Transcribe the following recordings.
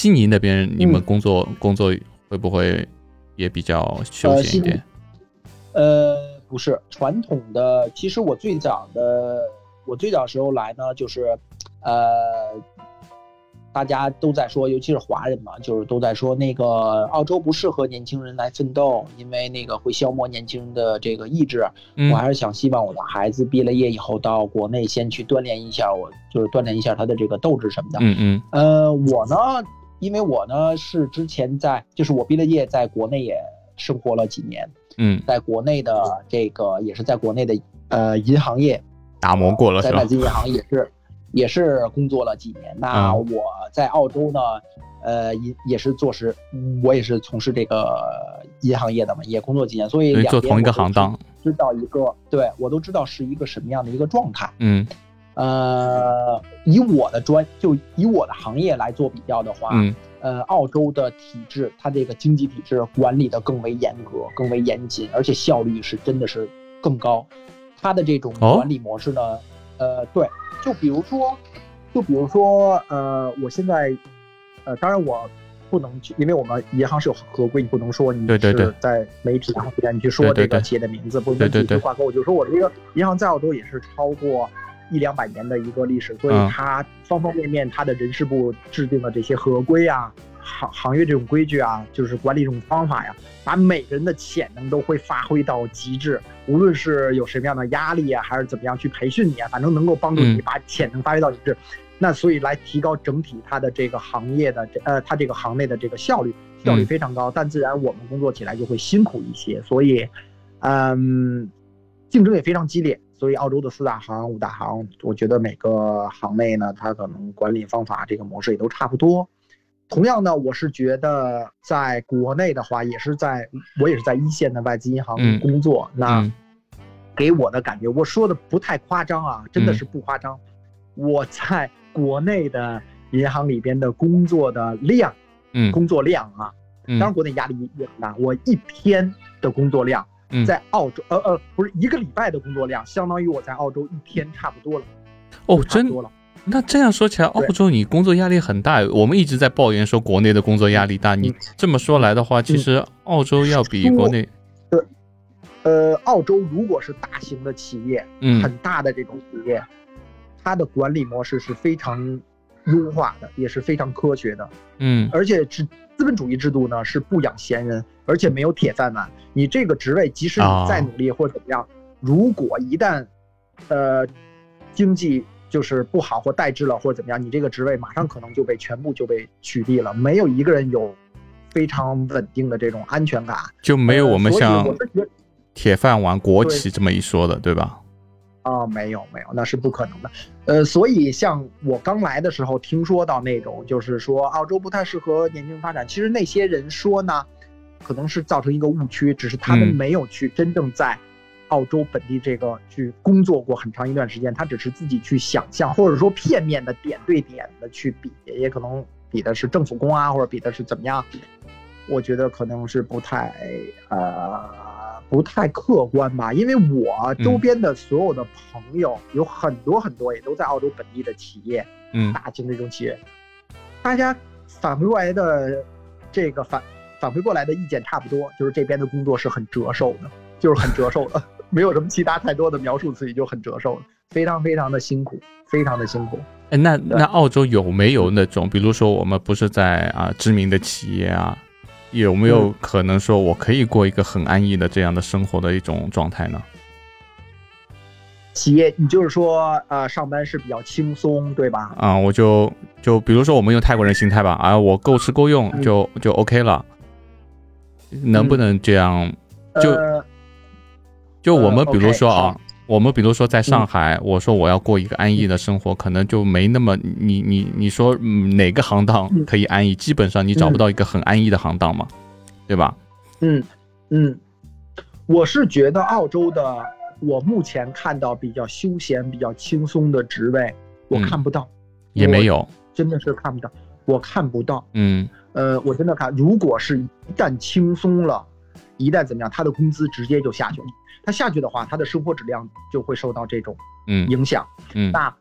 悉尼那边你们工作工作会不会也比较休闲一点？呃，不是传统的。其实我最早的，我最早时候来呢，就是，呃，大家都在说，尤其是华人嘛，就是都在说那个澳洲不适合年轻人来奋斗，因为那个会消磨年轻人的这个意志。我还是想希望我的孩子毕了业以后到国内先去锻炼一下，我就是锻炼一下他的这个斗志什么的。嗯嗯。呃，我呢，因为我呢是之前在，就是我毕了业在国内也生活了几年。嗯，在国内的这个也是在国内的呃银行业打磨过了，在外资银行也是也是工作了几年。那我在澳洲呢，呃也也是做实，我也是从事这个银行业的嘛，也工作几年，所以做同一个行当，知道一个对我都知道是一个什么样的一个状态。嗯，呃，以我的专就以我的行业来做比较的话。呃，澳洲的体制，它这个经济体制管理的更为严格、更为严谨，而且效率是真的是更高。它的这种管理模式呢，呃，对，就比如说，就比如说，呃，我现在，呃，当然我不能去，因为我们银行是有合规，你不能说你是在媒体上面你去说这个企业的名字，不能跟企业挂钩。我就说我这个银行在澳洲也是超过。一两百年的一个历史，所以它方方面面，它的人事部制定的这些合规啊、行行业这种规矩啊，就是管理这种方法呀，把每个人的潜能都会发挥到极致。无论是有什么样的压力啊，还是怎么样去培训你啊，反正能够帮助你把潜能发挥到极致。那所以来提高整体它的这个行业的这呃，它这个行内的这个效率，效率非常高。但自然我们工作起来就会辛苦一些，所以，嗯，竞争也非常激烈。所以，澳洲的四大行、五大行，我觉得每个行内呢，它可能管理方法这个模式也都差不多。同样呢，我是觉得在国内的话，也是在我也是在一线的外资银行工作，那给我的感觉，我说的不太夸张啊，真的是不夸张。我在国内的银行里边的工作的量，嗯，工作量啊，当然国内压力也很大，我一天的工作量。在澳洲，呃呃，不是一个礼拜的工作量，相当于我在澳洲一天差不多了。哦，真多了。那这样说起来，澳洲你工作压力很大。我们一直在抱怨说国内的工作压力大，你这么说来的话，其实澳洲要比国内。呃，呃，澳洲如果是大型的企业，嗯，很大的这种企业，它的管理模式是非常优化的，也是非常科学的。嗯，而且是资本主义制度呢，是不养闲人。而且没有铁饭碗，你这个职位即使你再努力或者怎么样，如果一旦，呃，经济就是不好或怠滞了或者怎么样，你这个职位马上可能就被全部就被取缔了。没有一个人有非常稳定的这种安全感，就没有我们像铁饭碗国企这么一说的，对吧？啊，没有没有，那是不可能的。呃，所以像我刚来的时候听说到那种，就是说澳洲不太适合年轻人发展，其实那些人说呢。可能是造成一个误区，只是他们没有去真正在澳洲本地这个去工作过很长一段时间，他只是自己去想象，或者说片面的点对点的去比，也可能比的是政府工啊，或者比的是怎么样？我觉得可能是不太呃不太客观吧，因为我周边的所有的朋友有很多很多也都在澳洲本地的企业，嗯，大型这种企业，大家反馈过来的这个反。反馈过来的意见差不多，就是这边的工作是很折寿的，就是很折寿的，没有什么其他太多的描述自己，就很折寿了，非常非常的辛苦，非常的辛苦。哎，那那澳洲有没有那种，比如说我们不是在啊知名的企业啊，有没有可能说我可以过一个很安逸的这样的生活的一种状态呢？企业，你就是说，呃，上班是比较轻松，对吧？啊，我就就比如说我们用泰国人心态吧，啊，我够吃够用就就 OK 了。能不能这样？就就我们比如说啊，我们比如说在上海，我说我要过一个安逸的生活，可能就没那么你你你说哪个行当可以安逸？基本上你找不到一个很安逸的行当嘛，对吧？嗯嗯，我是觉得澳洲的，我目前看到比较休闲、比较轻松的职位，我看不到，也没有，真的是看不到，我看不到，嗯。呃，我真的看，如果是一旦轻松了，一旦怎么样，他的工资直接就下去了。他下去的话，他的生活质量就会受到这种嗯影响。嗯，那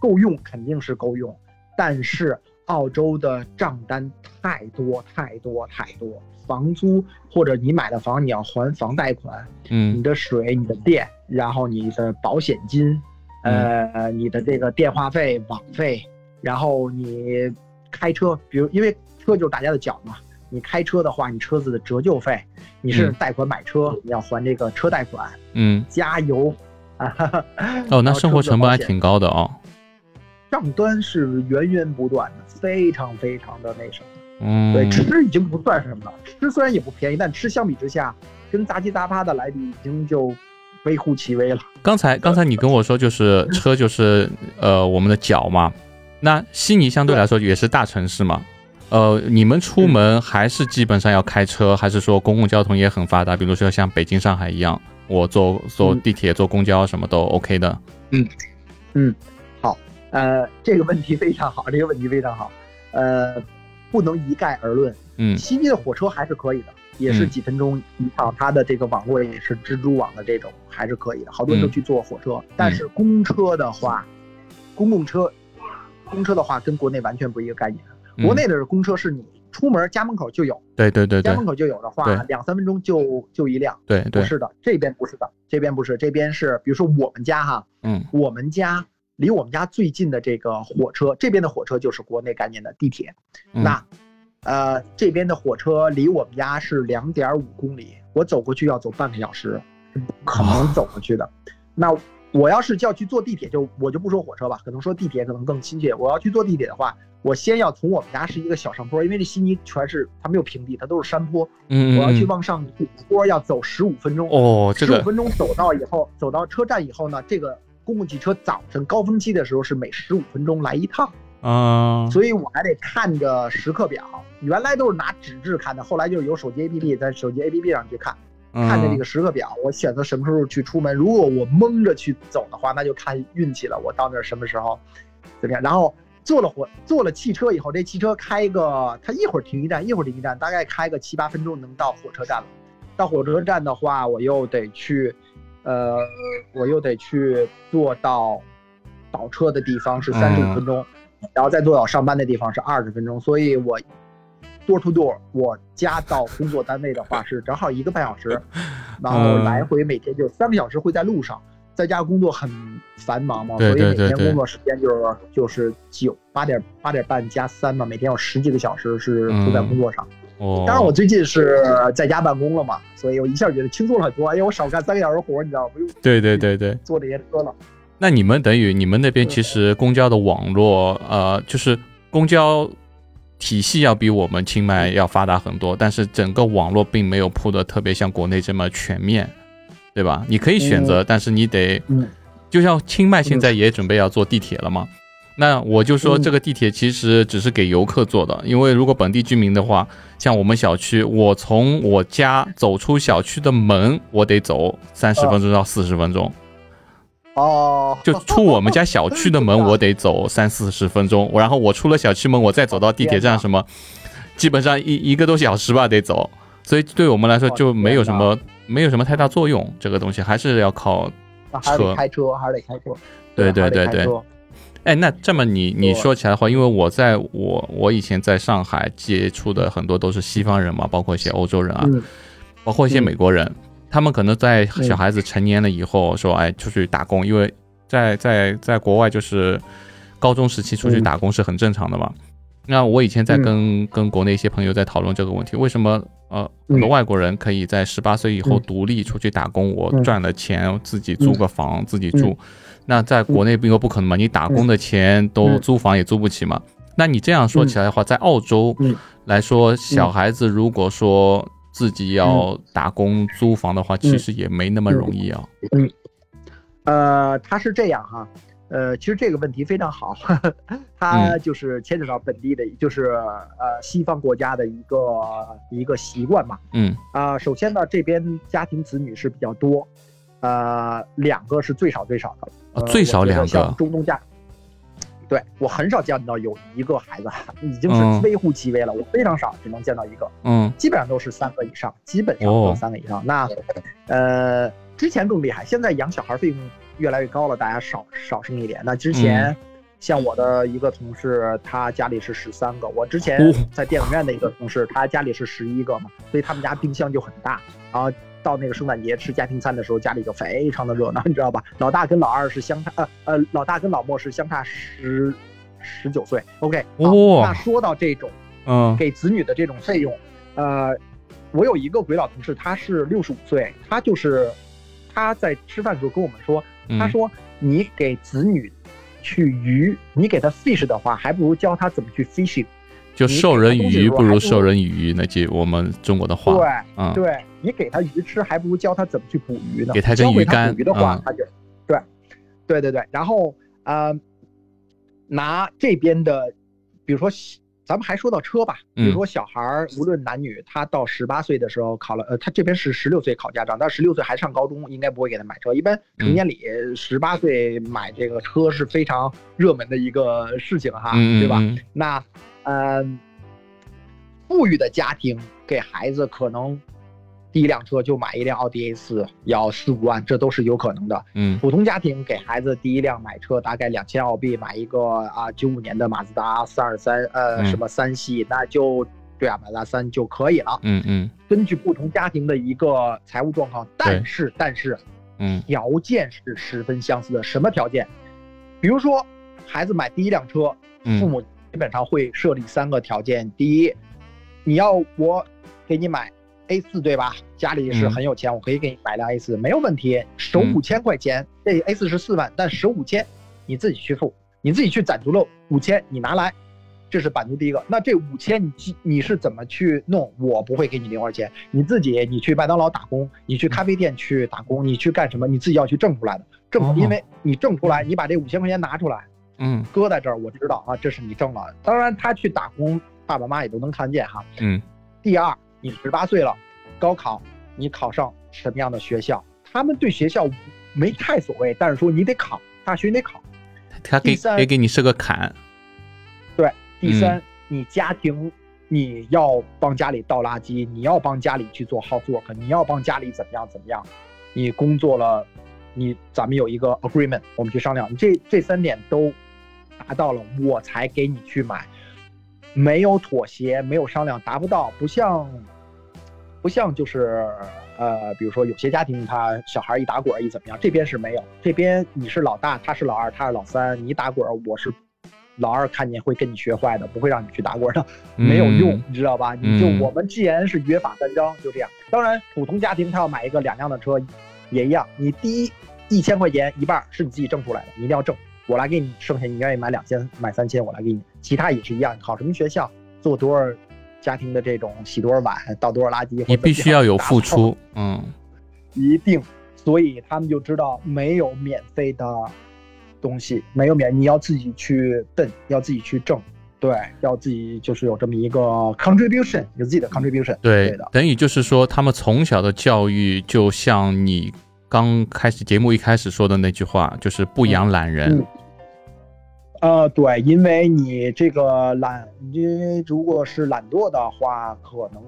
够用肯定是够用，但是澳洲的账单太多太多太多，房租或者你买的房你要还房贷款，嗯，你的水、你的电，然后你的保险金，呃，你的这个电话费、网费，然后你开车，比如因为车就是大家的脚嘛，你开车的话，你车子的折旧费，你是贷款买车，你要还这个车贷款，嗯，加油，啊，哦，那生活成本还挺高的哦。账单是源源不断的，非常非常的那什么。嗯，对，吃已经不算什么了。吃虽然也不便宜，但吃相比之下，跟杂七杂八的来比，已经就微乎其微了。刚才 刚才你跟我说，就是车就是呃我们的脚嘛。那悉尼相对来说也是大城市嘛。呃，你们出门还是基本上要开车，还是说公共交通也很发达？比如说像北京、上海一样，我坐坐地铁、坐公交什么都 OK 的。嗯嗯。好呃，这个问题非常好，这个问题非常好。呃，不能一概而论。嗯，悉尼的火车还是可以的，也是几分钟一趟，它的这个网络也是蜘蛛网的这种，还是可以的。好多人都去坐火车，但是公车的话，公共车，公车的话跟国内完全不是一个概念。国内的公车是你出门家门口就有，对对对，家门口就有的话，两三分钟就就一辆。对对，不是的，这边不是的，这边不是，这边是，比如说我们家哈，嗯，我们家。离我们家最近的这个火车，这边的火车就是国内概念的地铁。那，呃，这边的火车离我们家是两点五公里，我走过去要走半个小时，不可能走过去的。那我要是就要去坐地铁，就我就不说火车吧，可能说地铁可能更亲切。我要去坐地铁的话，我先要从我们家是一个小上坡，因为这悉尼全是它没有平地，它都是山坡。嗯我要去往上坡要走十五分钟。哦，这个十五分钟走到以后，走到车站以后呢，这个。公共汽车早晨高峰期的时候是每十五分钟来一趟，啊，所以我还得看着时刻表。原来都是拿纸质看的，后来就是有手机 APP，在手机 APP 上去看，看着这个时刻表，我选择什么时候去出门。如果我蒙着去走的话，那就看运气了。我到那儿什么时候怎么样？然后坐了火，坐了汽车以后，这汽车开个，它一会儿停一站，一会儿停一站，大概开个七八分钟能到火车站了。到火车站的话，我又得去。呃，我又得去坐到倒车的地方是三十五分钟，然后再坐到上班的地方是二十分钟，所以我 door to door，我家到工作单位的话是正好一个半小时，然后来回每天就三个小时会在路上，在家工作很繁忙嘛，所以每天工作时间就是就是九八点八点半加三嘛，每天有十几个小时是都在工作上。哦，当然我最近是在家办公了嘛，所以我一下觉得轻松了很多，因为我少干三个小时活，你知道吗？不用对对对对，坐这些车了。那你们等于你们那边其实公交的网络，呃，就是公交体系要比我们清迈要发达很多，但是整个网络并没有铺的特别像国内这么全面，对吧？你可以选择，但是你得，就像清迈现在也准备要坐地铁了嘛。那我就说，这个地铁其实只是给游客坐的，因为如果本地居民的话，像我们小区，我从我家走出小区的门，我得走三十分钟到四十分钟。哦，就出我们家小区的门，我得走 三四十分钟，然后我出了小区门，我再走到地铁站，什么，基本上一一个多小时吧，得走。所以对我们来说就没有什么没有什么太大作用，这个东西还是要靠车，开车还是得开车。对对对对。哎，那这么你你说起来的话，因为我在我我以前在上海接触的很多都是西方人嘛，包括一些欧洲人啊，包括一些美国人，他们可能在小孩子成年了以后说，哎，出去打工，因为在在在国外就是高中时期出去打工是很正常的嘛。那我以前在跟跟国内一些朋友在讨论这个问题，为什么呃很多外国人可以在十八岁以后独立出去打工，我赚了钱自己租个房自己住。那在国内并不可能嘛，你打工的钱都租房也租不起嘛。那你这样说起来的话，在澳洲来说，小孩子如果说自己要打工租房的话，其实也没那么容易啊。嗯，呃，他是这样哈，呃，其实这个问题非常好，他就是牵扯到本地的，就是呃西方国家的一个一个习惯嘛。嗯啊，首先呢，这边家庭子女是比较多。呃，两个是最少最少的，最少两个。中东家，对我很少见到有一个孩子，已经是微乎其微了。我非常少，只能见到一个。嗯，基本上都是三个以上，基本上都是三个以上。那，呃，之前更厉害，现在养小孩费用越来越高了，大家少少生一点。那之前，像我的一个同事，他家里是十三个。我之前在电影院的一个同事，他家里是十一个嘛，所以他们家冰箱就很大。然后到那个圣诞节吃家庭餐的时候，家里就非常的热闹，你知道吧？老大跟老二是相差呃呃，老大跟老莫是相差十十九岁。OK，哦那说到这种，嗯，给子女的这种费用，呃，我有一个鬼佬同事，他是六十五岁，他就是他在吃饭的时候跟我们说，他说你给子女。去鱼，你给他 fish 的话，还不如教他怎么去 fishing。就授人以鱼不如授人以渔，那句我们中国的话。对，嗯，对你给他鱼吃，还不如教他怎么去捕鱼呢。给他根鱼竿。捕鱼的话，他就对，对对对。然后呃，拿这边的，比如说。咱们还说到车吧，比如说小孩儿，无论男女，他到十八岁的时候考了，呃，他这边是十六岁考驾照，但十六岁还上高中，应该不会给他买车。一般成年礼十八岁买这个车是非常热门的一个事情哈，对吧？那，嗯，富裕的家庭给孩子可能。第一辆车就买一辆奥迪 A 四，要四五万，这都是有可能的。嗯，普通家庭给孩子第一辆买车大概两千澳币，买一个啊九五年的马自达三二三，呃，什么三系，那就对啊，马自达三就可以了。嗯嗯，根据不同家庭的一个财务状况，但是但是，嗯，条件是十分相似的。什么条件？比如说孩子买第一辆车，父母基本上会设立三个条件：第一，你要我给你买。A 四对吧？家里是很有钱，我可以给你买辆 A 四，没有问题。首五千块钱，这 A 四是四万，但首五千你自己去付，你自己去攒足了五千，你拿来，这是版图第一个。那这五千你你是怎么去弄？我不会给你零花钱，你自己你去麦当劳打工，你去咖啡店去打工，你去干什么？你自己要去挣出来的，挣，因为你挣出来，你把这五千块钱拿出来，嗯，搁在这儿，我知道啊，这是你挣了。当然他去打工，爸爸妈妈也都能看见哈，嗯。第二。你十八岁了，高考你考上什么样的学校？他们对学校没太所谓，但是说你得考大学，你得考。他给也给你设个坎。对，第三，你家庭你要帮家里倒垃圾，你要帮家里去做 housework，你要帮家里怎么样怎么样？你工作了，你咱们有一个 agreement，我们去商量，你这这三点都达到了，我才给你去买。没有妥协，没有商量，达不到，不像，不像就是，呃，比如说有些家庭他小孩一打滚一怎么样，这边是没有，这边你是老大，他是老二，他是老三，你打滚我是老二，看见会跟你学坏的，不会让你去打滚的，没有用，你知道吧？你就我们既然是约法三章，就这样。当然，普通家庭他要买一个两辆的车，也一样，你第一一千块钱一半是你自己挣出来的，你一定要挣。我来给你，剩下你愿意买两千买三千，我来给你。其他也是一样，考什么学校，做多少家庭的这种洗多少碗，倒多少垃圾，你必须要有付出，嗯，一定。所以他们就知道没有免费的东西，没有免，你要自己去奔，要自己去挣，对，要自己就是有这么一个 contribution，有自己的 contribution，对的。等于就是说，他们从小的教育就像你刚开始节目一开始说的那句话，就是不养懒人。呃，对，因为你这个懒，因为如果是懒惰的话，可能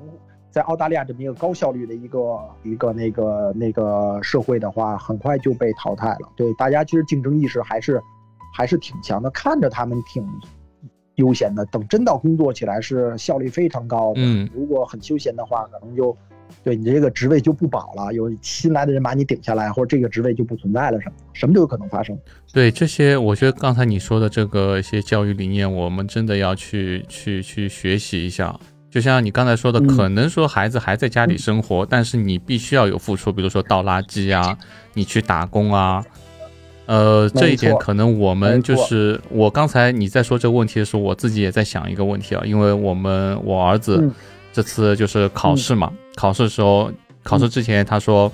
在澳大利亚这么一个高效率的一个一个那个那个社会的话，很快就被淘汰了。对，大家其实竞争意识还是还是挺强的，看着他们挺悠闲的，等真到工作起来是效率非常高的。嗯，如果很休闲的话，可能就。对你这个职位就不保了，有新来的人把你顶下来，或者这个职位就不存在了，什么什么都有可能发生。对这些，我觉得刚才你说的这个一些教育理念，我们真的要去去去学习一下。就像你刚才说的，可能说孩子还在家里生活，但是你必须要有付出，比如说倒垃圾啊，你去打工啊，呃，这一点可能我们就是我刚才你在说这个问题的时候，我自己也在想一个问题啊，因为我们我儿子。这次就是考试嘛，考试的时候，考试之前他说，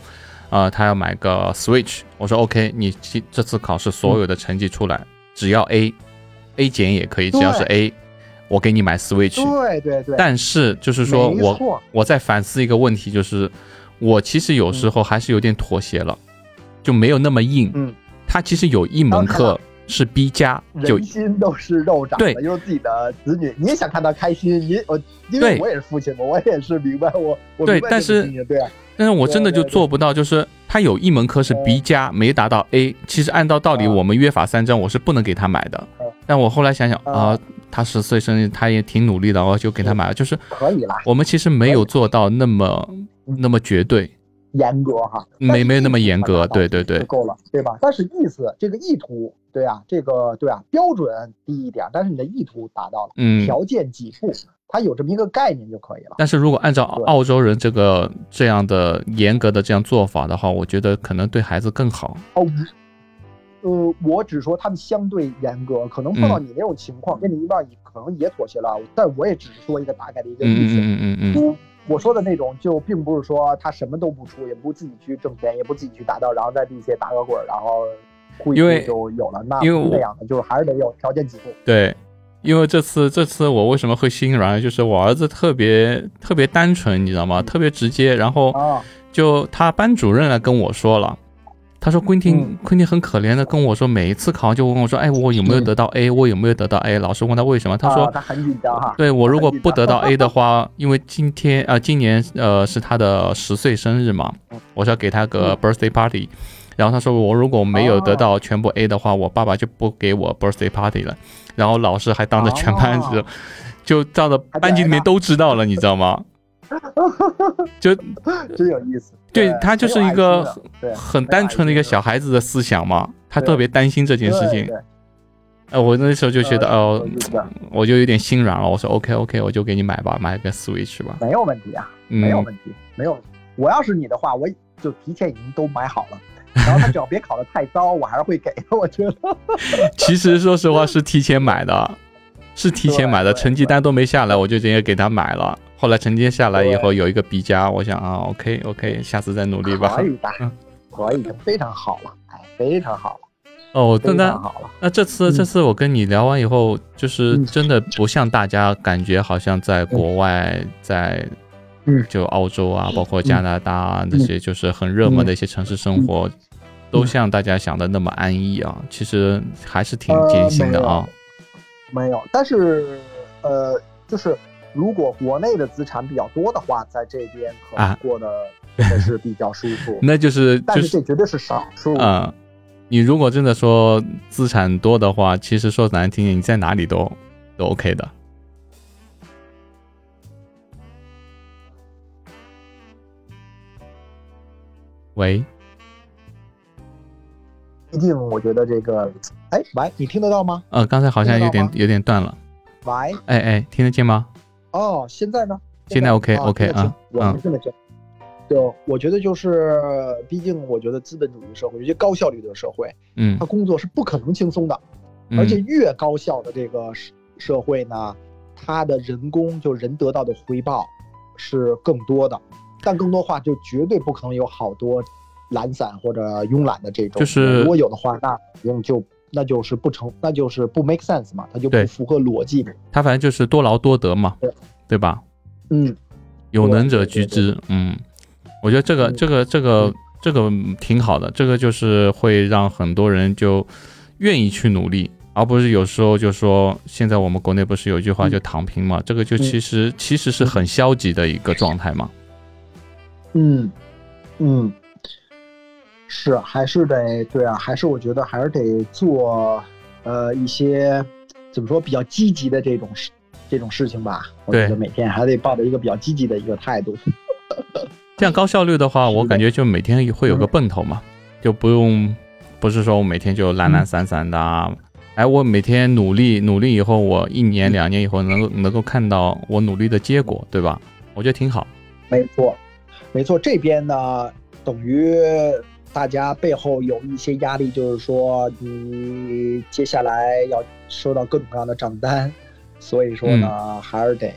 呃，他要买个 Switch。我说 OK，你这次考试所有的成绩出来，只要 A，A 减也可以，只要是 A，我给你买 Switch。对对对。但是就是说我我在反思一个问题，就是我其实有时候还是有点妥协了，就没有那么硬。嗯。他其实有一门课。是 B 加，人心都是肉长的，因为自己的子女，你也想看他开心。你我，因为我也是父亲嘛，我也是明白我。对，但是对，但是我真的就做不到，就是他有一门科是 B 加，没达到 A。其实按照道理，我们约法三章，我是不能给他买的。但我后来想想啊，他十岁生日，他也挺努力的，我就给他买了。就是可以了。我们其实没有做到那么那么绝对严格哈，没没有那么严格，对对对，够了，对吧？但是意思这个意图，对啊，这个对啊，标准低一点，但是你的意图达到了，嗯，条件给付，他有这么一个概念就可以了。但是如果按照澳洲人这个这样的严格的这样做法的话，我觉得可能对孩子更好。哦。呃，我只说他们相对严格，可能碰到你那种情况，跟你一半，你可能也妥协了。但我也只是说一个大概的一个意思。嗯嗯嗯嗯。我说的那种，就并不是说他什么都不出，也不自己去挣钱，也不自己去打道，然后在地下打个滚，然后故意就有了。那那样的，就是还是得有条件起步。对，因为这次这次我为什么会心软，就是我儿子特别特别单纯，你知道吗？特别直接，然后就他班主任来跟我说了。他说：“昆汀，昆汀很可怜的跟我说，每一次考完就问我说，哎，我有没有得到 A？我有没有得到 A？老师问他为什么？他说他很紧张哈。对我如果不得到 A 的话，因为今天啊，今年呃是他的十岁生日嘛，我是要给他个 birthday party。然后他说我如果没有得到全部 A 的话，我爸爸就不给我 birthday party 了。然后老师还当着全班子，就照着班级里面都知道了，你知道吗？” 就真有意思，对他就是一个很单纯的一个小孩子的思想嘛，他特别担心这件事情。哎，我那时候就觉得哦，我就有点心软了。我说 OK OK，我就给你买吧，买个 Switch 吧，没有问题啊，没有问题，没有。我要是你的话，我就提前已经都买好了，然后他只要别考的太糟，我还是会给的。我觉得，其实说实话是提前买的，是提前买的，成绩单都没下来，我就直接给他买了。后来承接下来以后有一个 B 加，我想啊，OK OK，下次再努力吧。可以的，可以的，非常好了，哎，非常好了。哦，真的好了。那这次这次我跟你聊完以后，就是真的不像大家感觉好像在国外，在就澳洲啊，包括加拿大啊那些，就是很热门的一些城市生活，都像大家想的那么安逸啊。其实还是挺艰辛的啊。没有，但是呃，就是。如果国内的资产比较多的话，在这边可能过得还是比较舒服。那就是，但是这绝对是少数啊。你如果真的说资产多的话，其实说难听点，你在哪里都都 OK 的。喂，毕竟我觉得这个，哎，喂，你听得到吗？呃，刚才好像有点有点断了。喂，哎哎，听得见吗？哦，现在呢？现在 OK OK 啊，我们现在行。就我觉得就是，毕竟我觉得资本主义社会，尤其高效率的社会，嗯，他工作是不可能轻松的，而且越高效的这个社社会呢，他的人工就人得到的回报是更多的，但更多话就绝对不可能有好多懒散或者慵懒的这种，就是如果有的话，那用就。那就是不成，那就是不 make sense 嘛，它就不符合逻辑。它反正就是多劳多得嘛，对对吧？嗯，有能者居之。嗯，我觉得这个这个这个这个挺好的，这个就是会让很多人就愿意去努力，而不是有时候就说现在我们国内不是有一句话就躺平嘛，这个就其实其实是很消极的一个状态嘛。嗯嗯。是，还是得对啊，还是我觉得还是得做，呃，一些怎么说比较积极的这种事，这种事情吧。我觉得每天还得抱着一个比较积极的一个态度。这样高效率的话，我感觉就每天会有个奔头嘛，就不用，不是说我每天就懒懒散散的。啊。哎，我每天努力努力以后，我一年两年以后能够能够看到我努力的结果，对吧？我觉得挺好。没错，没错，这边呢等于。大家背后有一些压力，就是说你接下来要收到各种各样的账单，所以说呢，还是得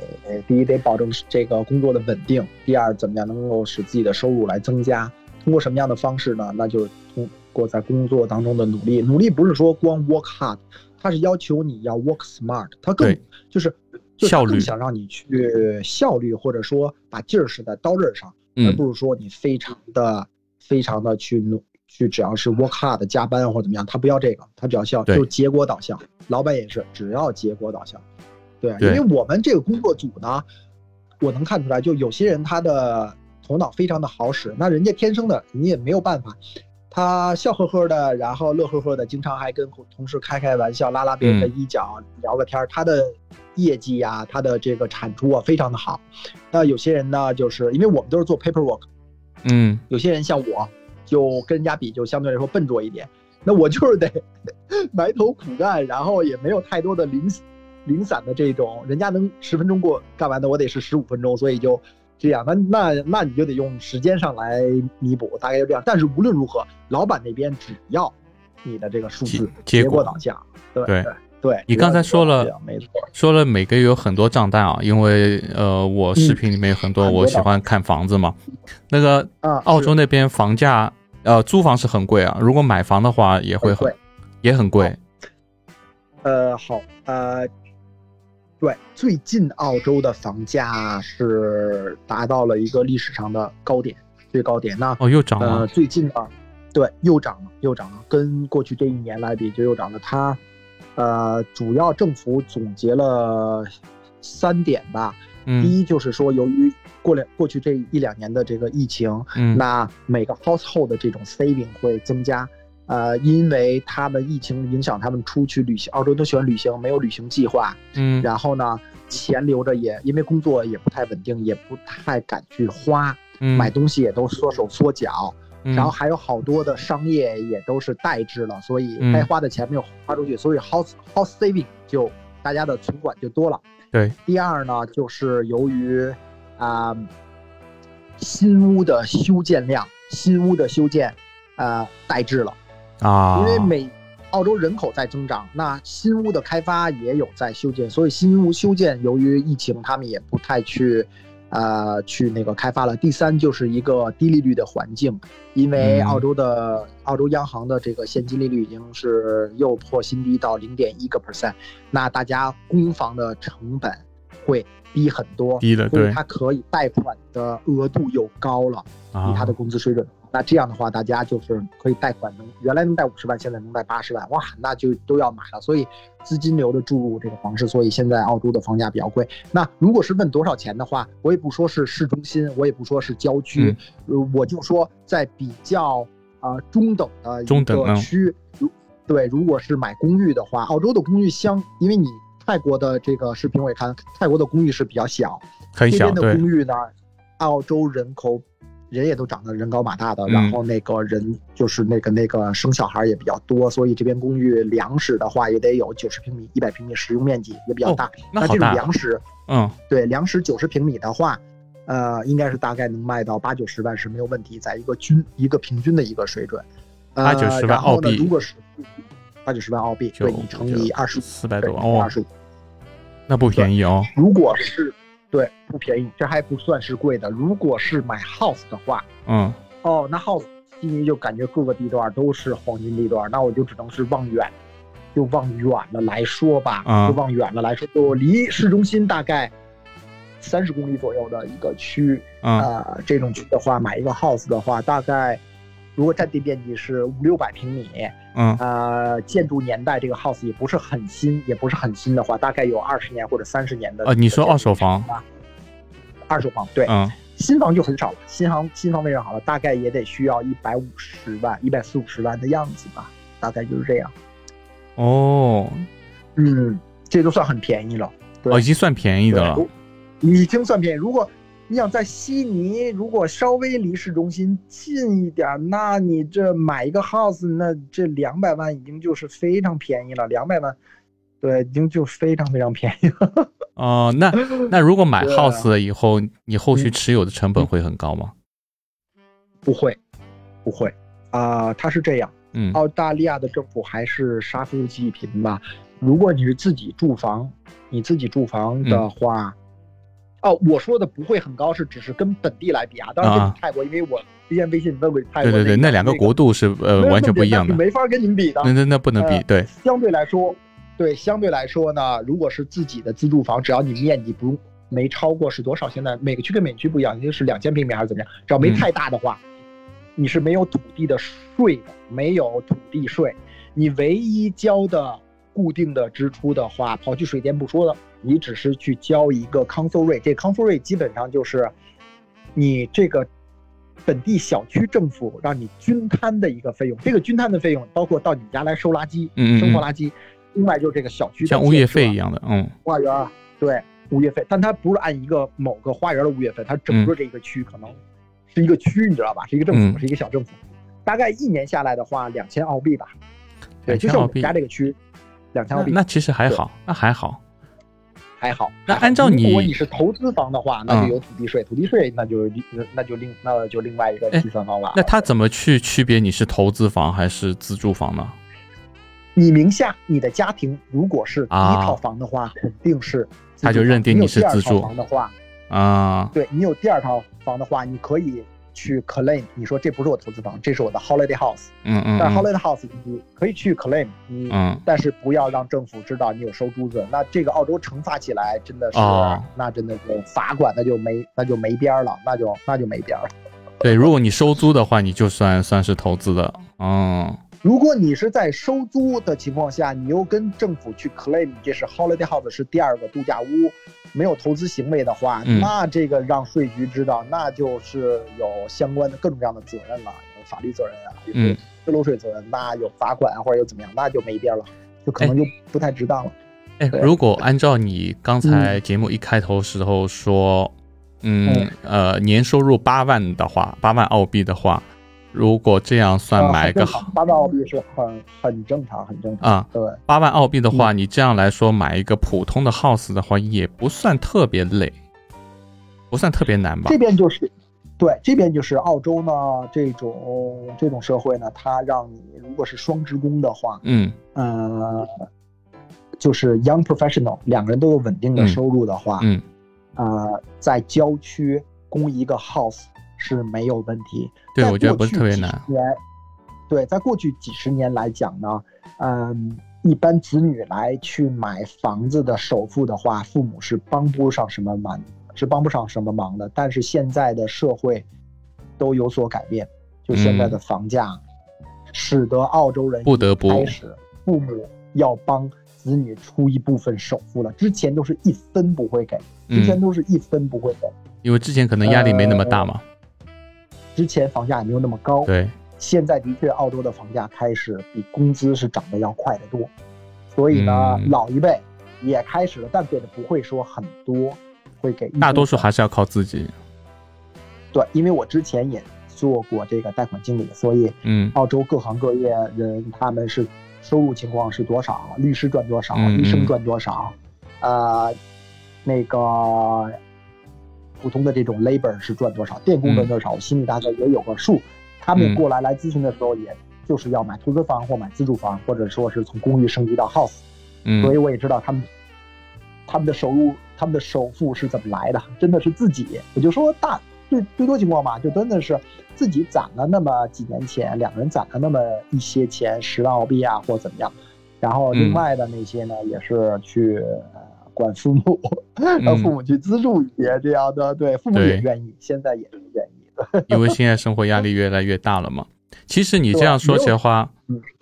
第一得保证这个工作的稳定，第二怎么样能够使自己的收入来增加？通过什么样的方式呢？那就是通过在工作当中的努力。努力不是说光 work hard，它是要求你要 work smart，它更就是效率，想让你去效率，或者说把劲儿使在刀刃上，而不是说你非常的。非常的去努去，只要是 work hard 加班或者怎么样，他不要这个，他比较效，就是结果导向。老板也是，只要结果导向。对，因为我们这个工作组呢，我能看出来，就有些人他的头脑非常的好使，那人家天生的，你也没有办法。他笑呵呵的，然后乐呵呵的，经常还跟同事开开玩笑，拉拉别人的衣角，聊个天儿。他的业绩啊，他的这个产出啊，非常的好。那有些人呢，就是因为我们都是做 paperwork，嗯，有些人像我，就跟人家比，就相对来说笨拙一点。那我就是得 埋头苦干，然后也没有太多的零零散的这种，人家能十分钟过干完的，我得是十五分钟，所以就这样。那那那你就得用时间上来弥补，大概就这样。但是无论如何，老板那边只要你的这个数字结果导向，对对对。你刚才说了，没错，说了每个月有很多账单啊，因为呃，我视频里面有很多，我喜欢看房子嘛。那个澳洲那边房价。呃，租房是很贵啊，如果买房的话也会很，也很贵。呃，好，呃，对，最近澳洲的房价是达到了一个历史上的高点，最高点。那哦，又涨了。呃，最近啊，对，又涨了，又涨了，跟过去这一年来比就又涨了。它，呃，主要政府总结了三点吧。第一就是说，由于过两过去这一两年的这个疫情，嗯，那每个 household 的这种 saving 会增加，呃，因为他们疫情影响他们出去旅行，澳洲都喜欢旅行，没有旅行计划，嗯，然后呢，钱留着也因为工作也不太稳定，也不太敢去花，嗯，买东西也都缩手缩脚，然后还有好多的商业也都是代滞了，所以该花的钱没有花出去，所以 house house saving 就大家的存款就多了。对，第二呢，就是由于啊，新屋的修建量，新屋的修建，呃，代滞了啊，因为每澳洲人口在增长，那新屋的开发也有在修建，所以新屋修建由于疫情，他们也不太去。呃，去那个开发了。第三就是一个低利率的环境，因为澳洲的澳洲央行的这个现金利率已经是又破新低到零点一个 percent，那大家供房的成本会低很多，低了，所以它可以贷款的额度又高了，比它的工资水准。那这样的话，大家就是可以贷款，能原来能贷五十万，现在能贷八十万，哇，那就都要买了。所以资金流的注入这个房市，所以现在澳洲的房价比较贵。那如果是问多少钱的话，我也不说是市中心，我也不说是郊区，我就说在比较啊中等的一个区，如对，如果是买公寓的话，澳洲的公寓相，因为你泰国的这个视频我也看，泰国的公寓是比较小，很小，这边的公寓呢，澳洲人口。人也都长得人高马大的，然后那个人就是那个那个生小孩也比较多，所以这边公寓两室的话也得有九十平米、一百平米，使用面积也比较大。那这种两室，嗯，对，两室九十平米的话，呃，应该是大概能卖到八九十万是没有问题，在一个均一个平均的一个水准。八九十万澳币，如果是八九十万澳币，对你乘以二十五，四百多万哦，二十五，那不便宜哦。如果是。对，不便宜，这还不算是贵的。如果是买 house 的话，嗯，哦，那 house 悉尼就感觉各个地段都是黄金地段，那我就只能是望远，就往远了来说吧，就往远了来说，就离市中心大概三十公里左右的一个区，啊，这种区的话，买一个 house 的话，大概。如果占地面积是五六百平米，嗯，呃，建筑年代这个 house 也不是很新，也不是很新的话，大概有二十年或者三十年的。呃，你说二手房？二手房，对，嗯，新房就很少了，新房新房非常好了，大概也得需要一百五十万、一百四五十万的样子吧，大概就是这样。哦，嗯，这都算很便宜了，哦，已经算便宜的了，已经算便宜。如果你想在悉尼，如果稍微离市中心近一点，那你这买一个 house，那这两百万已经就是非常便宜了。两百万，对，已经就非常非常便宜了。哦，那 那如果买 house 了以后，你后续持有的成本会很高吗？不会，不会啊，它是这样。嗯，澳大利亚的政府还是杀富济贫吧。如果你是自己住房，你自己住房的话。哦，我说的不会很高，是只是跟本地来比啊。当然跟泰国，因为我之前微信问过泰国。对对对，那两个国度是呃完全不一样的，没法跟你们比的。那那那不能比，对。相对来说，对相对来说呢，如果是自己的自住房，只要你面积不没超过是多少？现在每个区跟每个区不一样，就是两千平米还是怎么样？只要没太大的话，你是没有土地的税的，没有土地税。你唯一交的固定的支出的话，跑去水电不说的。你只是去交一个 council rate，这 council rate 基本上就是你这个本地小区政府让你均摊的一个费用。这个均摊的费用包括到你家来收垃圾、嗯生活垃圾，另外就是这个小区像物业费一样的，嗯，花园对物业费，但它不是按一个某个花园的物业费，它整个这一个区可能是一个区，你知道吧？是一个政府，是一个小政府，大概一年下来的话，两千澳币吧。对，就是我们家这个区，两千澳币。那其实还好，那还好。还好，那按照你，如果你是投资房的话，那就有土地税，土地税那就那就另那就另外一个计算方法。那他怎么去区别你是投资房还是自住房呢？你名下你的家庭如果是第一套房的话，肯定是他就认定你是自住房的话啊。对你有第二套房的话，你可以。去 claim，你说这不是我投资房，这是我的 holiday house。嗯嗯。但是 holiday house 你可以去 claim，你，但是不要让政府知道你有收租子。那这个澳洲惩罚起来真的是，那真的就罚款，那就没那就没边儿了，那就那就没边儿了。对，如果你收租的话，你就算算是投资的。嗯。如果你是在收租的情况下，你又跟政府去 claim 这是 holiday house 是第二个度假屋，没有投资行为的话，那这个让税局知道，那就是有相关的各种各样的责任了，有法律责任啊，有自漏税责任，那有罚款或者又怎么样，那就没边了，就可能就不太值当了。哎，如果按照你刚才节目一开头时候说，嗯呃，年收入八万的话，八万澳币的话。如果这样算，买个好八万澳币是很很正常，很正常啊。对，八万澳币的话，你这样来说买一个普通的 house 的话，也不算特别累，不算特别难吧？这边就是，对，这边就是澳洲呢，这种这种社会呢，它让你如果是双职工的话，嗯呃，就是 young professional 两个人都有稳定的收入的话，嗯呃，在郊区供一个 house。是没有问题。对，我觉得不是特别难。对，在过去几十年来讲呢，嗯，一般子女来去买房子的首付的话，父母是帮不上什么忙，是帮不上什么忙的。但是现在的社会都有所改变，就现在的房价，使得澳洲人不得不开始父母要帮子女出一部分首付了。之前都是一分不会给，之前都是一分不会给，因为之前可能压力没那么大嘛。之前房价也没有那么高，对，现在的确澳洲的房价开始比工资是涨得要快得多，所以呢，老一辈也开始了，但给的不会说很多，会给大多数还是要靠自己。对，因为我之前也做过这个贷款经理，所以嗯，澳洲各行各业人他们是收入情况是多少，律师赚多少，医生赚多少，呃，那个。普通的这种 labor 是赚多少，电工赚多少，我心里大概也有个数。他们过来来咨询的时候，也就是要买投资房或买自住房，或者说是从公寓升级到 house。嗯，所以我也知道他们他们的收入、他们的首付是怎么来的，真的是自己。我就说大最最多情况吧，就真的是自己攒了那么几年钱，两个人攒了那么一些钱，十万澳币啊，或怎么样。然后另外的那些呢，也是去。管父母，让父母去资助一些这样的，对父母也愿意，现在也是愿意的。因为现在生活压力越来越大了嘛。其实你这样说起来话，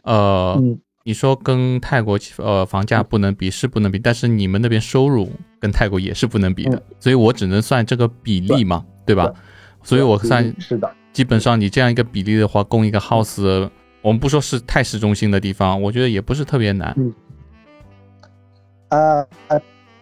呃，你说跟泰国呃房价不能比是不能比，但是你们那边收入跟泰国也是不能比的，所以我只能算这个比例嘛，对吧？所以我算是的。基本上你这样一个比例的话，供一个 house，我们不说是太市中心的地方，我觉得也不是特别难。嗯。啊呃。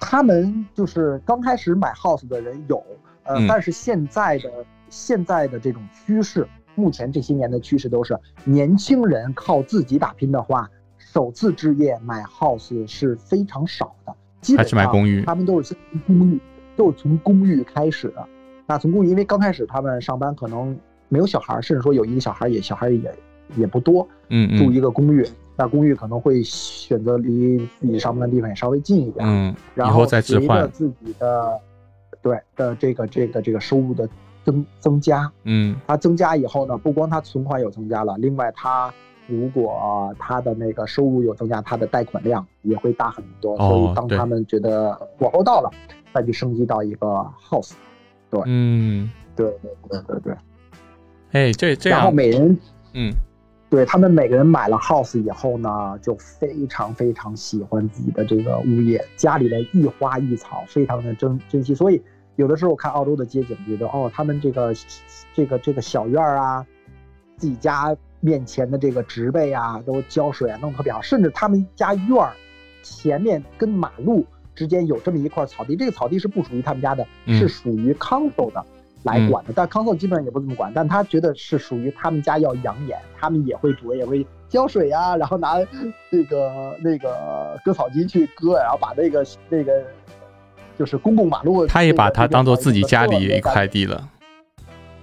他们就是刚开始买 house 的人有，呃，但是现在的现在的这种趋势，目前这些年的趋势都是年轻人靠自己打拼的话，首次置业买 house 是非常少的，基本上买公寓，他们都是先公寓，都是从公寓开始的。那从公寓，因为刚开始他们上班可能没有小孩，甚至说有一个小孩也小孩也也不多，嗯，住一个公寓。那公寓可能会选择离自己上班的地方也稍微近一点，嗯，然后再随着自己的，对的这个这个这个收入的增增加，嗯，它增加以后呢，不光他存款有增加了，另外他如果他的那个收入有增加，他的贷款量也会大很多，所以当他们觉得火候到了，再去升级到一个 house，对，嗯，对对对对对，哎，这这样，然后每人，嗯。对他们每个人买了 house 以后呢，就非常非常喜欢自己的这个物业，家里的一花一草非常的珍珍惜，所以有的时候看澳洲的街景，觉得哦，他们这个这个这个小院儿啊，自己家面前的这个植被啊，都浇水啊，弄得特别好。甚至他们家院儿前面跟马路之间有这么一块草地，这个草地是不属于他们家的，是属于 council 的来管的。但 council 基本上也不怎么管，但他觉得是属于他们家要养眼，他们也会煮也会浇水啊，然后拿那个那个割草机去割，然后把那个那个。就是公共马路，他也把它当做自己家里一块地了。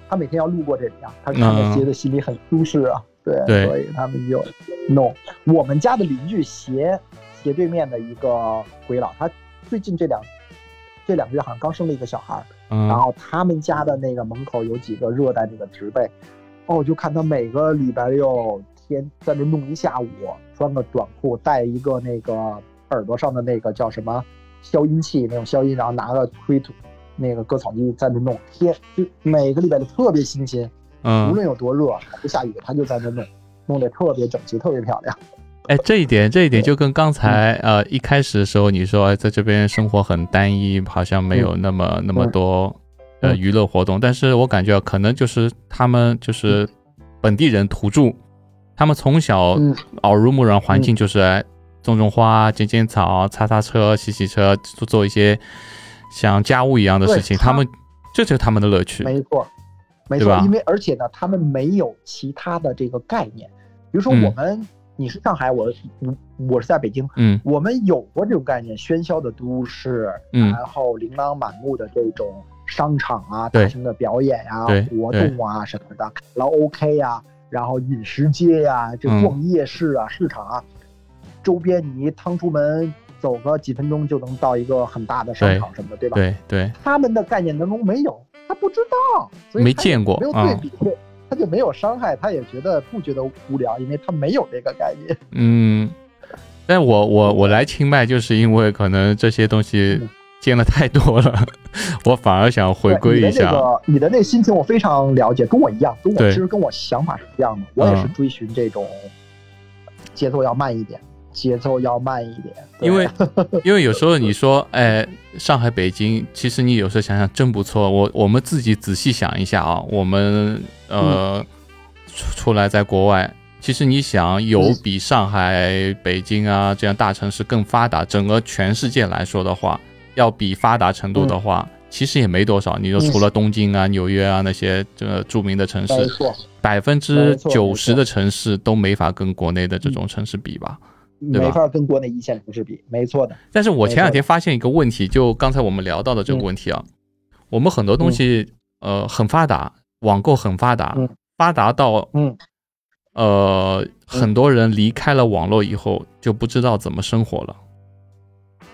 他每天要路过这里啊，他看着觉得心里很舒适啊。对，所以他们就弄。我们家的邻居斜斜对面的一个鬼佬，他最近这两这两个月好像刚生了一个小孩然后他们家的那个门口有几个热带那个植被，哦，就看他每个礼拜六天在那弄一下午，穿个短裤，戴一个那个耳朵上的那个叫什么？消音器那种消音，然后拿个推土，那个割草机在那弄，天就每个礼拜都特别新鲜，嗯，无论有多热，不下雨，他就在那弄，弄得特别整齐，特别漂亮。哎，这一点，这一点就跟刚才呃一开始的时候你说在这边生活很单一，好像没有那么那么多呃娱乐活动，但是我感觉可能就是他们就是本地人土著，他们从小耳濡目染环境就是。种种花、剪剪草、擦擦车、洗洗车，做做一些像家务一样的事情。他们这就是他们的乐趣。没错，没错。因为而且呢，他们没有其他的这个概念。比如说我们，你是上海，我我我是在北京。嗯。我们有过这种概念：喧嚣的都市，然后琳琅满目的这种商场啊，大型的表演呀、活动啊什么的，卡拉 OK 呀，然后饮食街呀，就逛夜市啊、市场啊。周边你一趟出门走个几分钟就能到一个很大的商场什么的，对吧？对对。他们的概念当中没有，他不知道，所以没见过，没有对比，他就没有伤害，他也觉得不觉得无聊，因为他没有这个概念。嗯，但我我我来清迈就是因为可能这些东西见的太多了，我反而想回归一下。你的那心情我非常了解，跟我一样，跟我其实跟我想法是一样的，我也是追寻这种节奏要慢一点。节奏要慢一点，因为 因为有时候你说，哎，上海、北京，其实你有时候想想真不错。我我们自己仔细想一下啊，我们呃出出来在国外，其实你想有比上海、北京啊这样大城市更发达，整个全世界来说的话，要比发达程度的话，其实也没多少。你说除了东京啊、纽约啊那些这个著名的城市，百分之九十的城市都没法跟国内的这种城市比吧。没法跟国内一线城市比，没错的。但是我前两天发现一个问题，就刚才我们聊到的这个问题啊，我们很多东西呃很发达，网购很发达，发达到嗯。呃很多人离开了网络以后就不知道怎么生活了。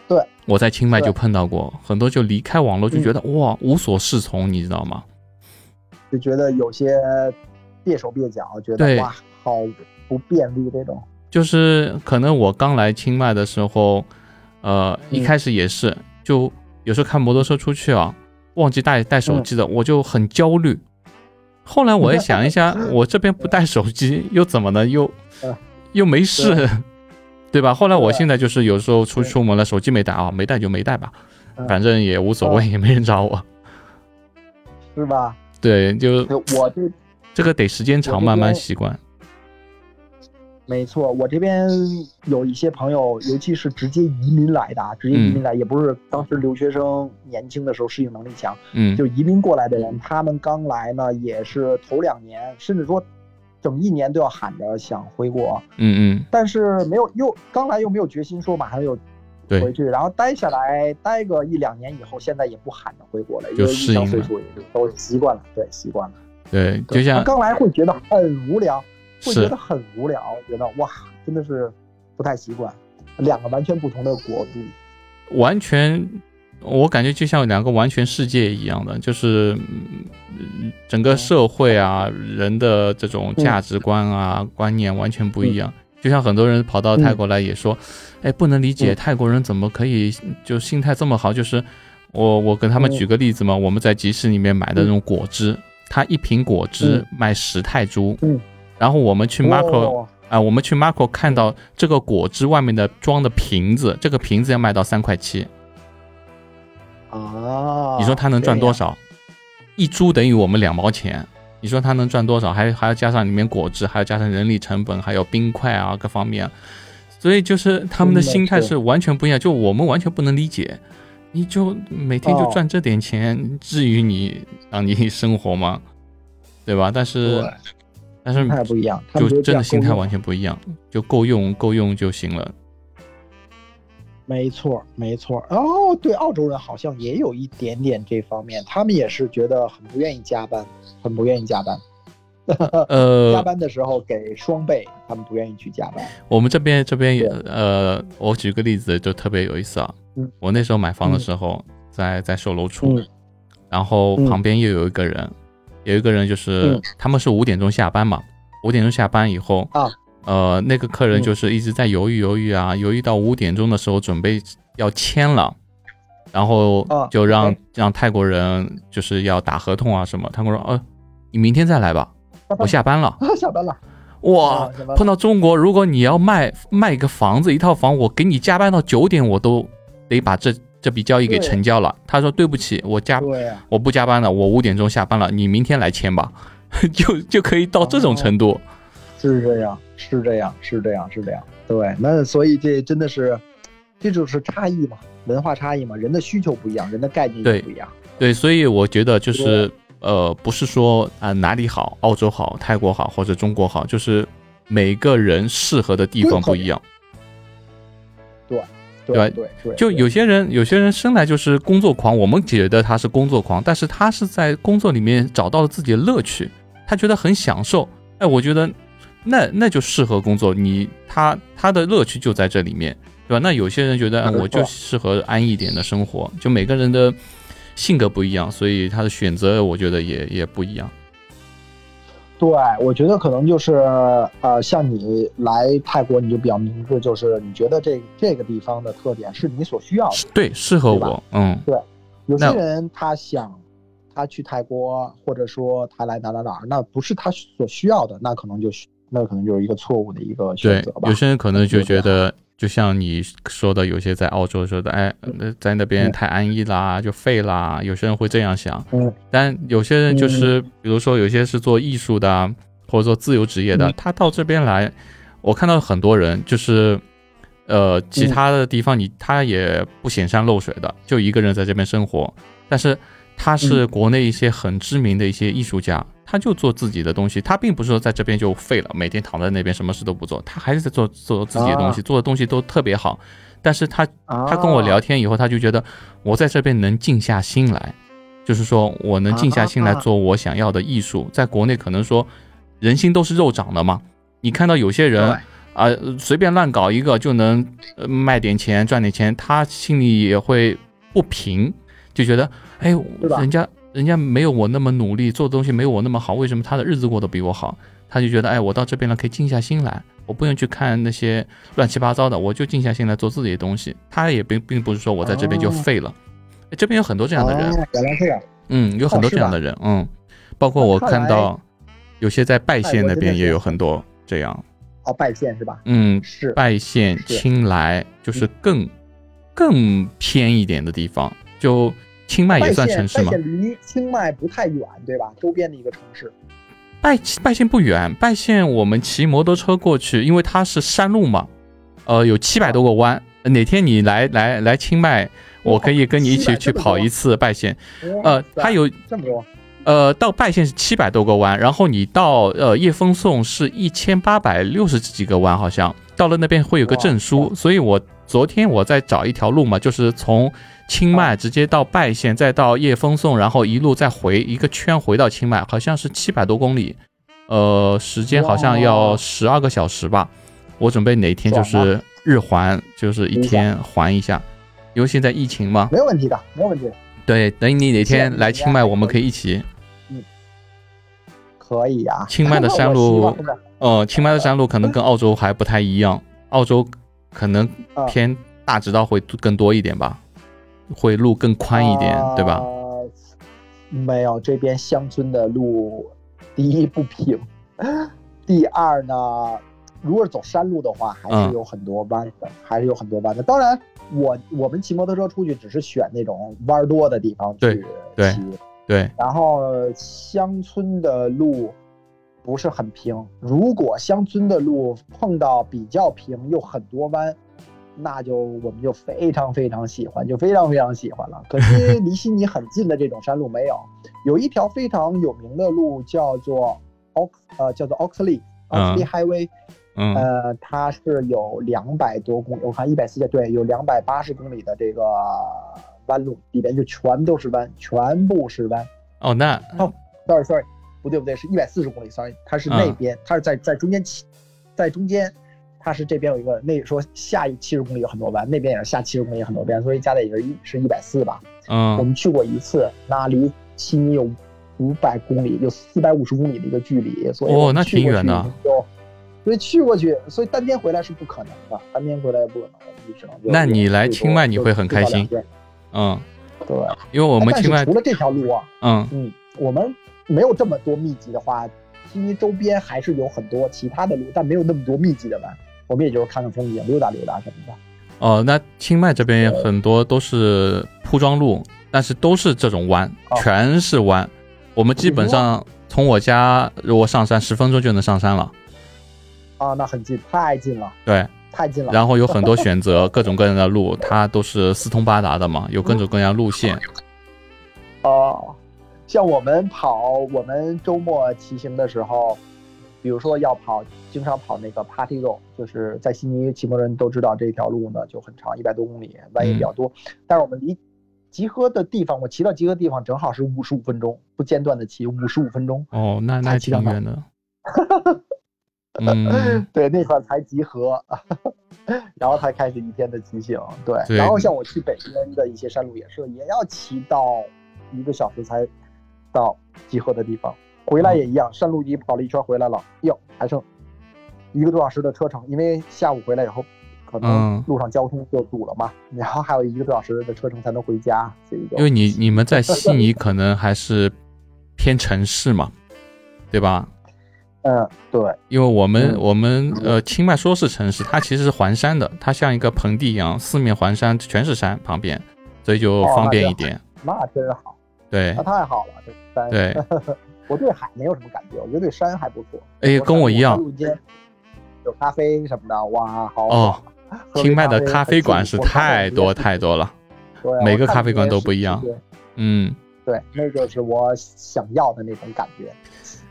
对，我在清迈就碰到过很多，就离开网络就觉得哇无所适从，你知道吗？就觉得有些蹩手蹩脚，觉得哇好不便利这种。就是可能我刚来清迈的时候，呃，一开始也是，就有时候开摩托车出去啊，忘记带带手机的，我就很焦虑。后来我也想一下，我这边不带手机又怎么呢？又又没事，对吧？后来我现在就是有时候出出门了，手机没带啊，没带就没带吧，反正也无所谓，也没人找我，是吧？对，就我这这个得时间长，慢慢习惯。没错，我这边有一些朋友，尤其是直接移民来的，直接移民来，也不是当时留学生年轻的时候适应能力强，嗯，就移民过来的人，他们刚来呢，也是头两年，甚至说整一年都要喊着想回国，嗯嗯，但是没有又刚来又没有决心说马上又回去，然后待下来待个一两年以后，现在也不喊着回国了，因为一上岁数也都习惯了，对，习惯了，对，就像刚来会觉得很无聊。会觉得很无聊，觉得哇，真的是不太习惯，两个完全不同的国度，完全，我感觉就像两个完全世界一样的，就是整个社会啊，人的这种价值观啊、观念完全不一样。就像很多人跑到泰国来也说，哎，不能理解泰国人怎么可以就心态这么好。就是我我跟他们举个例子嘛，我们在集市里面买的那种果汁，它一瓶果汁卖十泰铢。然后我们去 Marco 啊，我们去 Marco 看到这个果汁外面的装的瓶子，这个瓶子要卖到三块七。啊，你说他能赚多少？一株等于我们两毛钱，你说他能赚多少？还还要加上里面果汁，还要加上人力成本，还有冰块啊，各方面，所以就是他们的心态是完全不一样，就我们完全不能理解。你就每天就赚这点钱，至于你让你生活吗？对吧？但是但是太不一样，就真的心态完全不一样，就够用够用就行了。没错，没错。哦，对，澳洲人好像也有一点点这方面，他们也是觉得很不愿意加班，很不愿意加班。呃，加班的时候给双倍，他们不愿意去加班。我们这边这边也，呃，我举个例子就特别有意思啊。我那时候买房的时候，在在售楼处，然后旁边又有一个人，有一个人就是他们是五点钟下班嘛，五点钟下班以后啊。呃，那个客人就是一直在犹豫犹豫啊，犹豫到五点钟的时候准备要签了，然后就让让泰国人就是要打合同啊什么。泰国说，呃，你明天再来吧，我下班了。下班了。哇，碰到中国，如果你要卖卖一个房子，一套房，我给你加班到九点，我都得把这这笔交易给成交了。他说对不起，我加我不加班了，我五点钟下班了，你明天来签吧，就就可以到这种程度。是这样，是这样，是这样，是这样。对，那所以这真的是，这就是差异嘛，文化差异嘛，人的需求不一样，人的概念也不一样。对，所以我觉得就是呃，不是说啊哪里好，澳洲好，泰国好，或者中国好，就是每个人适合的地方不一样。对，对对对。就有些人，有些人生来就是工作狂，我们觉得他是工作狂，但是他是在工作里面找到了自己的乐趣，他觉得很享受。哎，我觉得。那那就适合工作，你他他的乐趣就在这里面，对吧？那有些人觉得，我就适合安逸点的生活，就每个人的性格不一样，所以他的选择，我觉得也也不一样。对，我觉得可能就是，呃，像你来泰国，你就比较明智，就是你觉得这这个地方的特点是你所需要的，对，适合我，嗯，对。有些人他想他去泰国，或者说他来哪哪哪，那不是他所需要的，那可能就。那可能就是一个错误的一个选择吧。有些人可能就觉得，就像你说的，有些在澳洲说的，哎，在那边太安逸啦，就废啦。有些人会这样想。嗯。但有些人就是，比如说有些是做艺术的，或者说自由职业的，他到这边来，我看到很多人就是，呃，其他的地方你他也不显山露水的，就一个人在这边生活。但是他是国内一些很知名的一些艺术家。他就做自己的东西，他并不是说在这边就废了，每天躺在那边什么事都不做，他还是在做做自己的东西，做的东西都特别好。但是他他跟我聊天以后，他就觉得我在这边能静下心来，就是说我能静下心来做我想要的艺术。在国内可能说人心都是肉长的嘛，你看到有些人啊随便乱搞一个就能卖点钱赚点钱，他心里也会不平，就觉得哎人家。人家没有我那么努力，做的东西没有我那么好，为什么他的日子过得比我好？他就觉得，哎，我到这边了，可以静下心来，我不用去看那些乱七八糟的，我就静下心来做自己的东西。他也并并不是说我在这边就废了，这边有很多这样的人，原来这样，嗯，有很多这样的人，嗯，包括我看到有些在拜县那边也有很多这样，哦，拜县是吧？嗯，是。拜县、青莱，就是更更偏一点的地方，就。清迈也算城市吗？拜县离清迈不太远，对吧？周边的一个城市。拜拜县不远，拜县我们骑摩托车过去，因为它是山路嘛。呃，有七百多个弯。哪天你来来来清迈，我可以跟你一起去跑一次拜县。呃，它有这么多。呃，到拜县是七百多个弯，然后你到呃叶风颂是一千八百六十几个弯，好像到了那边会有个证书。所以我昨天我在找一条路嘛，就是从。清迈直接到拜县，再到叶风颂，然后一路再回一个圈回到清迈，好像是七百多公里，呃，时间好像要十二个小时吧。我准备哪天就是日环，就是一天环一下。因为现在疫情嘛，没有问题的，没有问题。对，等你哪天来清迈，我们可以一起。嗯，可以呀。清迈的 山路，呃，清迈的山路可能跟澳洲还不太一样，澳洲可能偏大直道会更多一点吧。会路更宽一点，对吧？没有，这边乡村的路，第一不平，第二呢，如果是走山路的话，还是有很多弯的，还是有很多弯的。当然，我我们骑摩托车出去只是选那种弯多的地方去骑，对。然后乡村的路不是很平，如果乡村的路碰到比较平又很多弯。那就我们就非常非常喜欢，就非常非常喜欢了。可惜离悉尼很近的这种山路没有，有一条非常有名的路叫做 Ox 呃叫做 Oxley Oxley Highway，呃它是有两百多公里，我看一百四十对，有两百八十公里的这个弯路，里边就全都是弯，全部是弯。哦，那哦，sorry sorry，不对不对，是一百四十公里，sorry，它是那边，它是在在中间起，在中间。它是这边有一个，那说下一七十公里有很多弯，那边也是下七十公里有很多弯，所以加在也是一是一百四吧。嗯，我们去过一次，那离悉尼有五百公里，有四百五十公里的一个距离，所以哦，那挺远的。就所以去过去，所以单天回来是不可能的，单天回来不可能，我们就只能。那你来清迈你会很开心。嗯，对，因为我们清迈除了这条路啊，嗯嗯，我们没有这么多密集的话，悉尼周边还是有很多其他的路，但没有那么多密集的弯。我们也就是看看风景、溜达溜达什么的。哦，那清迈这边很多都是铺装路，但是都是这种弯，全是弯。我们基本上从我家如果上山十分钟就能上山了。啊，那很近，太近了。对，太近了。然后有很多选择，各种各样的路，它都是四通八达的嘛，有各种各样路线。哦，像我们跑，我们周末骑行的时候。比如说要跑，经常跑那个 Party Road，就是在悉尼骑摩人都知道这条路呢就很长，一百多公里，弯也比较多。但是我们离集合的地方，我骑到集合地方正好是五十五分钟，不间断的骑五十五分钟。哦，那那挺远的。嗯，对，那块才集合，然后才开始一天的骑行。对，然后像我去北边的一些山路也是，也要骑到一个小时才到集合的地方。回来也一样，山路一跑了一圈回来了，哟，还剩一个多小时的车程，因为下午回来以后，可能路上交通就堵了嘛，然后还有一个多小时的车程才能回家，所以因为你你们在悉尼可能还是偏城市嘛，对吧？嗯，对，因为我们我们呃清迈说是城市，它其实是环山的，它像一个盆地一样，四面环山，全是山旁边，所以就方便一点。那真好，对，那太好了，这山。对。我对海没有什么感觉，我觉得对山还不错。哎，跟我一样。有咖啡什么的，哇，好哦。清迈的咖啡馆是太多太多了，每个咖啡馆都不一样。嗯，对，那就是我想要的那种感觉。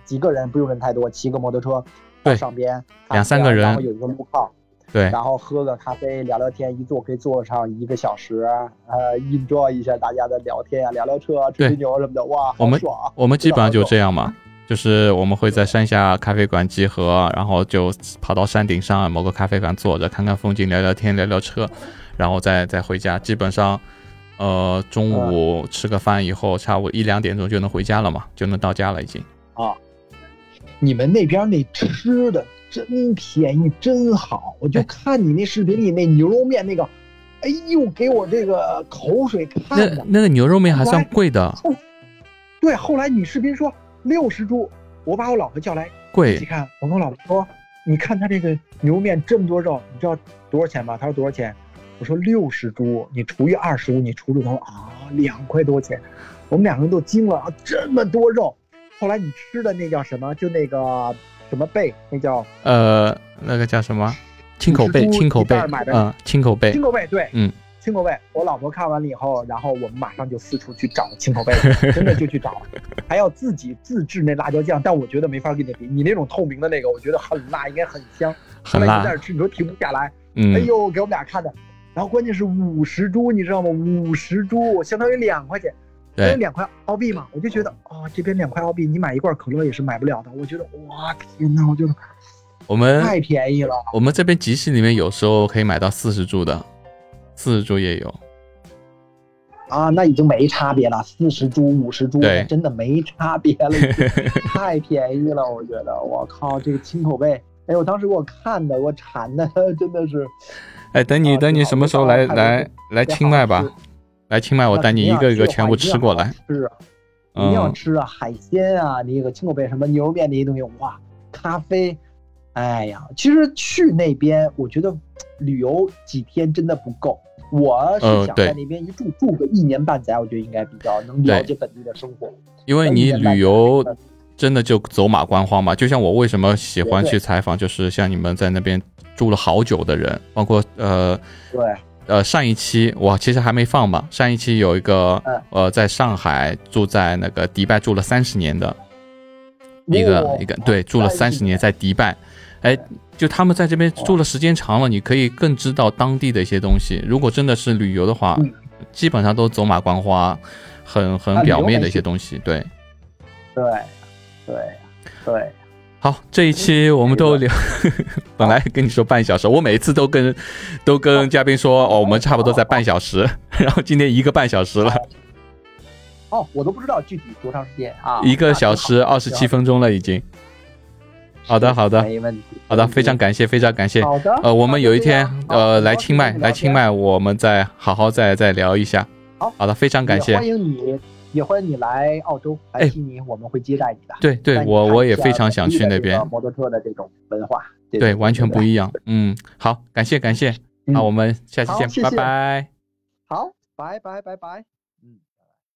几个人不用人太多，骑个摩托车到上边，两三个人，然后有一个路靠。对，然后喝个咖啡，聊聊天，一坐可以坐上一个小时，呃，enjoy 一下大家的聊天啊，聊聊车、吹吹牛什么的，哇，我们爽！我们基本上就这样嘛，就是我们会在山下咖啡馆集合，然后就跑到山顶上某个咖啡馆坐着，看看风景，聊聊天，聊聊车，然后再再回家。基本上，呃，中午吃个饭以后，下午一两点钟就能回家了嘛，就能到家了已经。啊，你们那边那吃的？真便宜，真好！我就看你那视频里那牛肉面那个，哎呦，给我这个口水看的。那那个牛肉面还算贵的。对，后来你视频说六十铢，我把我老婆叫来贵。一起看，我跟我老婆说，你看他这个牛肉面这么多肉，你知道多少钱吗？他说多少钱？我说六十铢，你除以二十五，你除除他说啊，两块多钱。我们两个人都惊了啊，这么多肉。后来你吃的那叫什么？就那个。什么贝？那叫呃，那个叫什么？青口贝，青口贝，嗯，青口贝，青口贝，对，嗯，青口贝。我老婆看完了以后，然后我们马上就四处去找青口贝，真的就去找，还要自己自制那辣椒酱，但我觉得没法跟你比。你那种透明的那个，我觉得很辣，应该很香。很辣。在那吃，你说停不下来。嗯。哎呦，给我们俩看的。然后关键是五十株，你知道吗？五十株相当于两块钱。对，两块澳币嘛，我就觉得啊，这边两块澳币，你买一罐可乐也是买不了的。我觉得哇，天哪，我觉得我们太便宜了。我们这边集市里面有时候可以买到四十株的，四十株也有。啊，那已经没差别了，四十株、五十株，真的没差别了，太便宜了。我觉得，我靠，这个青口贝，哎，我当时给我看的，我馋的真的是。哎，等你等你什么时候来来来清迈吧。来清迈，我带你一个一个全部吃过来。是，一定要吃啊！海鲜啊，那个清口贝什么牛肉面那些东西，哇，咖啡，哎呀，其实去那边，我觉得旅游几天真的不够。我是想在那边一住住个一年半载，我觉得应该比较能了解本地的生活。因为你旅游真的就走马观花嘛，就像我为什么喜欢去采访，就是像你们在那边住了好久的人，包括呃，对，呃，上一期我其实还没放嘛，上一期有一个呃，在上海住在那个迪拜住了三十年的一个一个，对，住了三十年在迪拜，哎。就他们在这边住了时间长了，你可以更知道当地的一些东西。如果真的是旅游的话，基本上都走马观花，很很表面的一些东西。对，对，对，对。好，这一期我们都聊，本来跟你说半小时，我每一次都跟都跟嘉宾说，哦，我们差不多在半小时，然后今天一个半小时了。哦，我都不知道具体多长时间啊？一个小时二十七分钟了，已经。好的，好的，没问题。好的，非常感谢，非常感谢。好的，呃，我们有一天，呃，来清迈，来清迈，我们再好好再再聊一下。好，好的，非常感谢。欢迎你，也欢迎你来澳洲，来悉尼，我们会接待你的。对对，我我也非常想去那边。摩托车的这种文化，对，完全不一样。嗯，好，感谢感谢。那我们下期见，拜拜。好，拜拜拜拜。